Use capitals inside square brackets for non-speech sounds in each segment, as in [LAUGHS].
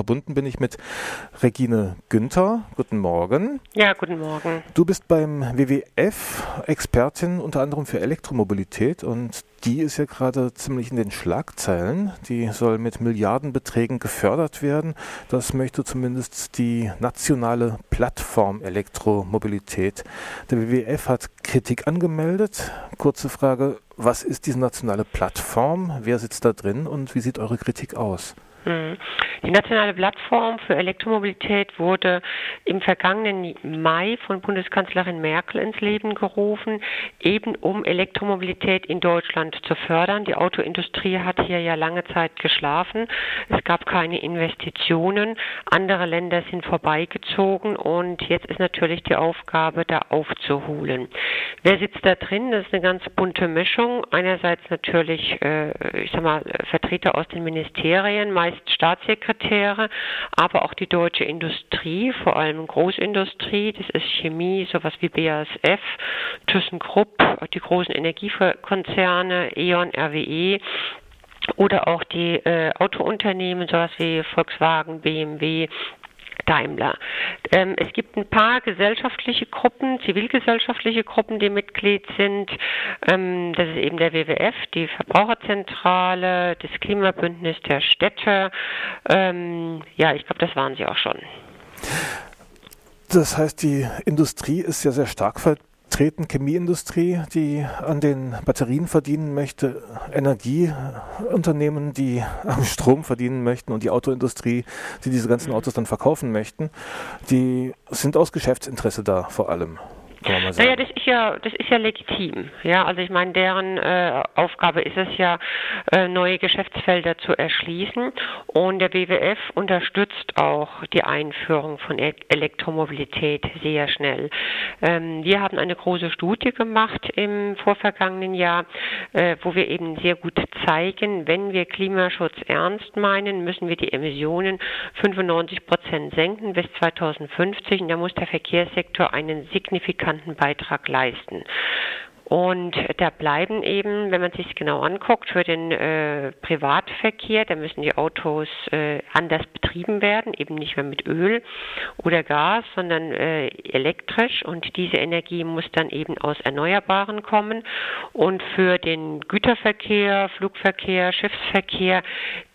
verbunden bin ich mit Regine Günther. Guten Morgen. Ja, guten Morgen. Du bist beim WWF Expertin unter anderem für Elektromobilität und die ist ja gerade ziemlich in den Schlagzeilen. Die soll mit Milliardenbeträgen gefördert werden. Das möchte zumindest die nationale Plattform Elektromobilität. Der WWF hat Kritik angemeldet. Kurze Frage, was ist diese nationale Plattform? Wer sitzt da drin und wie sieht eure Kritik aus? Hm. Die nationale Plattform für Elektromobilität wurde im vergangenen Mai von Bundeskanzlerin Merkel ins Leben gerufen, eben um Elektromobilität in Deutschland zu fördern. Die Autoindustrie hat hier ja lange Zeit geschlafen. Es gab keine Investitionen. Andere Länder sind vorbeigezogen und jetzt ist natürlich die Aufgabe, da aufzuholen. Wer sitzt da drin? Das ist eine ganz bunte Mischung. Einerseits natürlich, äh, ich sag mal, Vertreter aus den Ministerien, meist Staatssekretäre, aber auch die deutsche Industrie, vor allem Großindustrie, das ist Chemie, sowas wie BASF, ThyssenKrupp, die großen Energiekonzerne, E.ON, RWE, oder auch die äh, Autounternehmen, sowas wie Volkswagen, BMW, Daimler. Ähm, es gibt ein paar gesellschaftliche Gruppen, zivilgesellschaftliche Gruppen, die Mitglied sind. Ähm, das ist eben der WWF, die Verbraucherzentrale, das Klimabündnis der Städte. Ähm, ja, ich glaube, das waren sie auch schon. Das heißt, die Industrie ist ja sehr stark vertreten, Chemieindustrie, die an den Batterien verdienen möchte, Energieunternehmen, die am [LAUGHS] Strom verdienen möchten und die Autoindustrie, die diese ganzen Autos dann verkaufen möchten, die sind aus Geschäftsinteresse da vor allem kann man mal sagen. Naja, das ist ja, das ist ja legitim. Ja, also ich meine, deren äh, Aufgabe ist es ja, äh, neue Geschäftsfelder zu erschließen. Und der WWF unterstützt auch die Einführung von e Elektromobilität sehr schnell. Ähm, wir haben eine große Studie gemacht im vorvergangenen Jahr, äh, wo wir eben sehr gut zeigen, wenn wir Klimaschutz ernst meinen, müssen wir die Emissionen 95 Prozent senken bis 2050. Und da muss der Verkehrssektor einen signifikanten Beitrag leisten. Und da bleiben eben, wenn man sich genau anguckt, für den äh, Privatverkehr, da müssen die Autos äh, anders betrieben werden, eben nicht mehr mit Öl oder Gas, sondern äh, elektrisch. Und diese Energie muss dann eben aus Erneuerbaren kommen. Und für den Güterverkehr, Flugverkehr, Schiffsverkehr,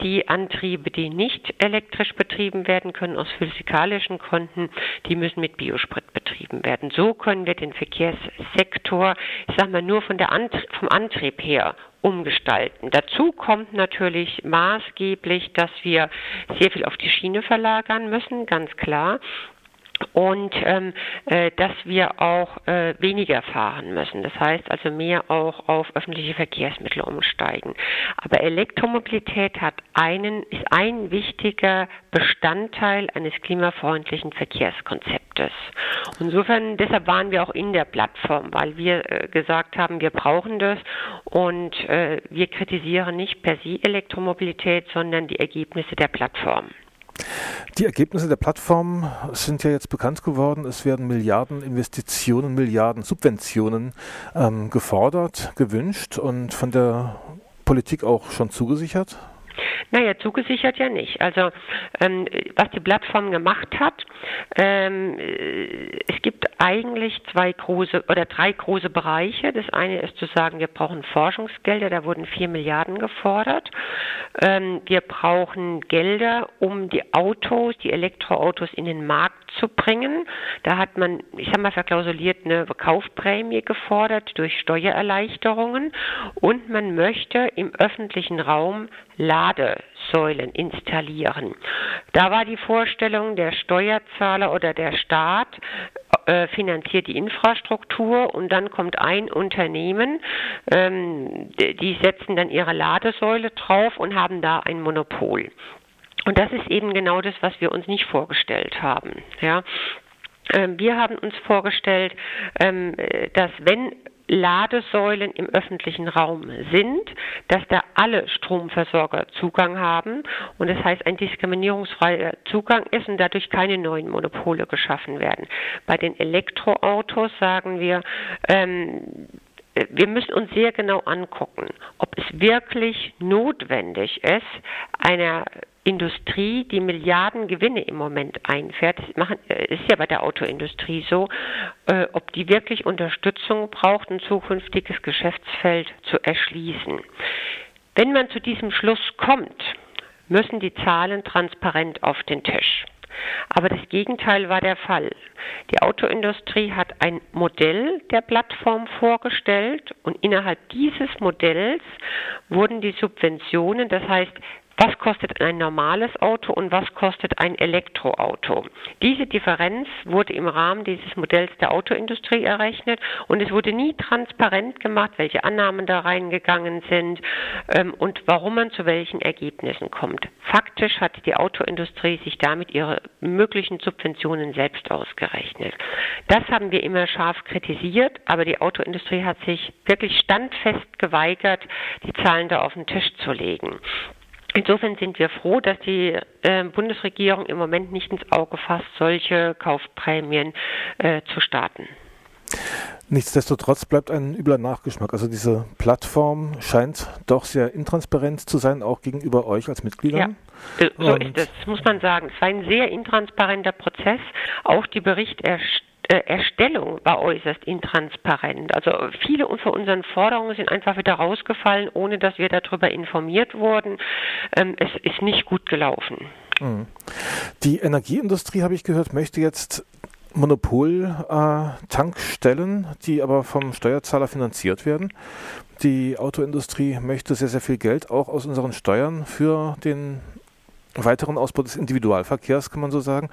die Antriebe, die nicht elektrisch betrieben werden können, aus physikalischen Gründen, die müssen mit Biosprit betrieben werden. So können wir den Verkehrssektor, ich sag mal, nur von der Antrie vom Antrieb her umgestalten. Dazu kommt natürlich maßgeblich, dass wir sehr viel auf die Schiene verlagern müssen, ganz klar und ähm, äh, dass wir auch äh, weniger fahren müssen. Das heißt also mehr auch auf öffentliche Verkehrsmittel umsteigen. Aber Elektromobilität hat einen, ist ein wichtiger Bestandteil eines klimafreundlichen Verkehrskonzeptes. Insofern, deshalb waren wir auch in der Plattform, weil wir äh, gesagt haben, wir brauchen das und äh, wir kritisieren nicht per se Elektromobilität, sondern die Ergebnisse der Plattform. Die Ergebnisse der Plattform sind ja jetzt bekannt geworden. Es werden Milliarden Investitionen, Milliarden Subventionen ähm, gefordert, gewünscht und von der Politik auch schon zugesichert. Naja, zugesichert ja nicht. Also ähm, was die Plattform gemacht hat, ähm, äh, es gibt eigentlich zwei große oder drei große Bereiche. Das eine ist zu sagen, wir brauchen Forschungsgelder, da wurden vier Milliarden gefordert. Ähm, wir brauchen Gelder, um die Autos, die Elektroautos in den Markt zu bringen. Da hat man, ich sag mal, verklausuliert eine Kaufprämie gefordert durch Steuererleichterungen und man möchte im öffentlichen Raum Ladesäulen installieren. Da war die Vorstellung, der Steuerzahler oder der Staat äh, finanziert die Infrastruktur und dann kommt ein Unternehmen, ähm, die setzen dann ihre Ladesäule drauf und haben da ein Monopol. Und das ist eben genau das, was wir uns nicht vorgestellt haben. Ja. Ähm, wir haben uns vorgestellt, ähm, dass wenn Ladesäulen im öffentlichen Raum sind, dass da alle Stromversorger Zugang haben und das heißt ein diskriminierungsfreier Zugang ist und dadurch keine neuen Monopole geschaffen werden. Bei den Elektroautos sagen wir, ähm, wir müssen uns sehr genau angucken, ob es wirklich notwendig ist, einer Industrie, die Milliarden Gewinne im Moment einfährt, das machen, äh, ist ja bei der Autoindustrie so, äh, ob die wirklich Unterstützung braucht, ein zukünftiges Geschäftsfeld zu erschließen. Wenn man zu diesem Schluss kommt, müssen die Zahlen transparent auf den Tisch. Aber das Gegenteil war der Fall. Die Autoindustrie hat ein Modell der Plattform vorgestellt und innerhalb dieses Modells wurden die Subventionen, das heißt was kostet ein normales Auto und was kostet ein Elektroauto. Diese Differenz wurde im Rahmen dieses Modells der Autoindustrie errechnet und es wurde nie transparent gemacht, welche Annahmen da reingegangen sind ähm, und warum man zu welchen Ergebnissen kommt. Faktisch hat die Autoindustrie sich damit ihre möglichen Subventionen selbst ausgerechnet. Das haben wir immer scharf kritisiert, aber die Autoindustrie hat sich wirklich standfest geweigert, die Zahlen da auf den Tisch zu legen. Insofern sind wir froh, dass die äh, Bundesregierung im Moment nicht ins Auge fasst, solche Kaufprämien äh, zu starten. Nichtsdestotrotz bleibt ein übler Nachgeschmack. Also diese Plattform scheint doch sehr intransparent zu sein, auch gegenüber euch als Mitgliedern. Ja, so Und ist es, muss man sagen. Es war ein sehr intransparenter Prozess. Auch die Berichterstattung Erstellung war äußerst intransparent. Also viele von unseren Forderungen sind einfach wieder rausgefallen, ohne dass wir darüber informiert wurden. Ähm, es ist nicht gut gelaufen. Mhm. Die Energieindustrie, habe ich gehört, möchte jetzt Monopol-Tankstellen, äh, die aber vom Steuerzahler finanziert werden. Die Autoindustrie möchte sehr, sehr viel Geld auch aus unseren Steuern für den weiteren Ausbau des Individualverkehrs, kann man so sagen.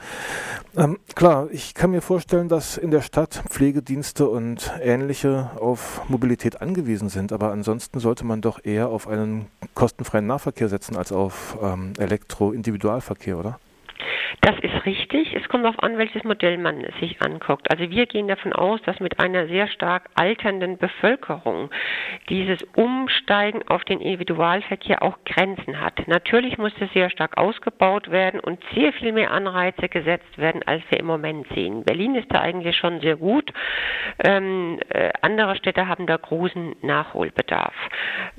Ähm, klar, ich kann mir vorstellen, dass in der Stadt Pflegedienste und ähnliche auf Mobilität angewiesen sind, aber ansonsten sollte man doch eher auf einen kostenfreien Nahverkehr setzen als auf ähm, Elektro-Individualverkehr, oder? Das ist richtig. Es kommt darauf an, welches Modell man sich anguckt. Also wir gehen davon aus, dass mit einer sehr stark alternden Bevölkerung dieses Umsteigen auf den Individualverkehr auch Grenzen hat. Natürlich muss es sehr stark ausgebaut werden und sehr viel mehr Anreize gesetzt werden, als wir im Moment sehen. Berlin ist da eigentlich schon sehr gut. Ähm, äh, andere Städte haben da großen Nachholbedarf.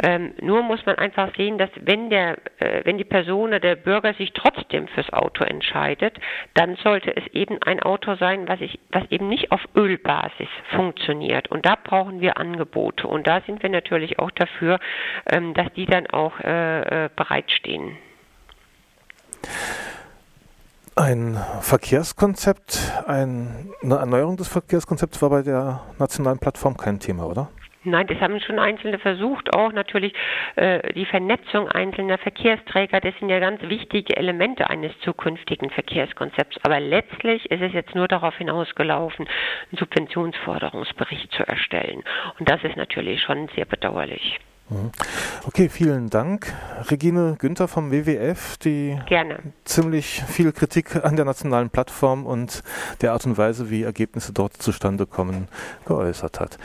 Ähm, nur muss man einfach sehen, dass wenn der, äh, wenn die Person oder der Bürger sich trotzdem fürs Auto entscheidet, entscheidet, dann sollte es eben ein Auto sein, was, ich, was eben nicht auf Ölbasis funktioniert. Und da brauchen wir Angebote. Und da sind wir natürlich auch dafür, ähm, dass die dann auch äh, äh bereitstehen. Ein Verkehrskonzept, ein, eine Erneuerung des Verkehrskonzepts war bei der nationalen Plattform kein Thema, oder? Nein, das haben schon Einzelne versucht, auch natürlich äh, die Vernetzung einzelner Verkehrsträger, das sind ja ganz wichtige Elemente eines zukünftigen Verkehrskonzepts. Aber letztlich ist es jetzt nur darauf hinausgelaufen, einen Subventionsforderungsbericht zu erstellen. Und das ist natürlich schon sehr bedauerlich. Mhm. Okay, vielen Dank. Regine Günther vom WWF, die Gerne. ziemlich viel Kritik an der nationalen Plattform und der Art und Weise, wie Ergebnisse dort zustande kommen, geäußert hat.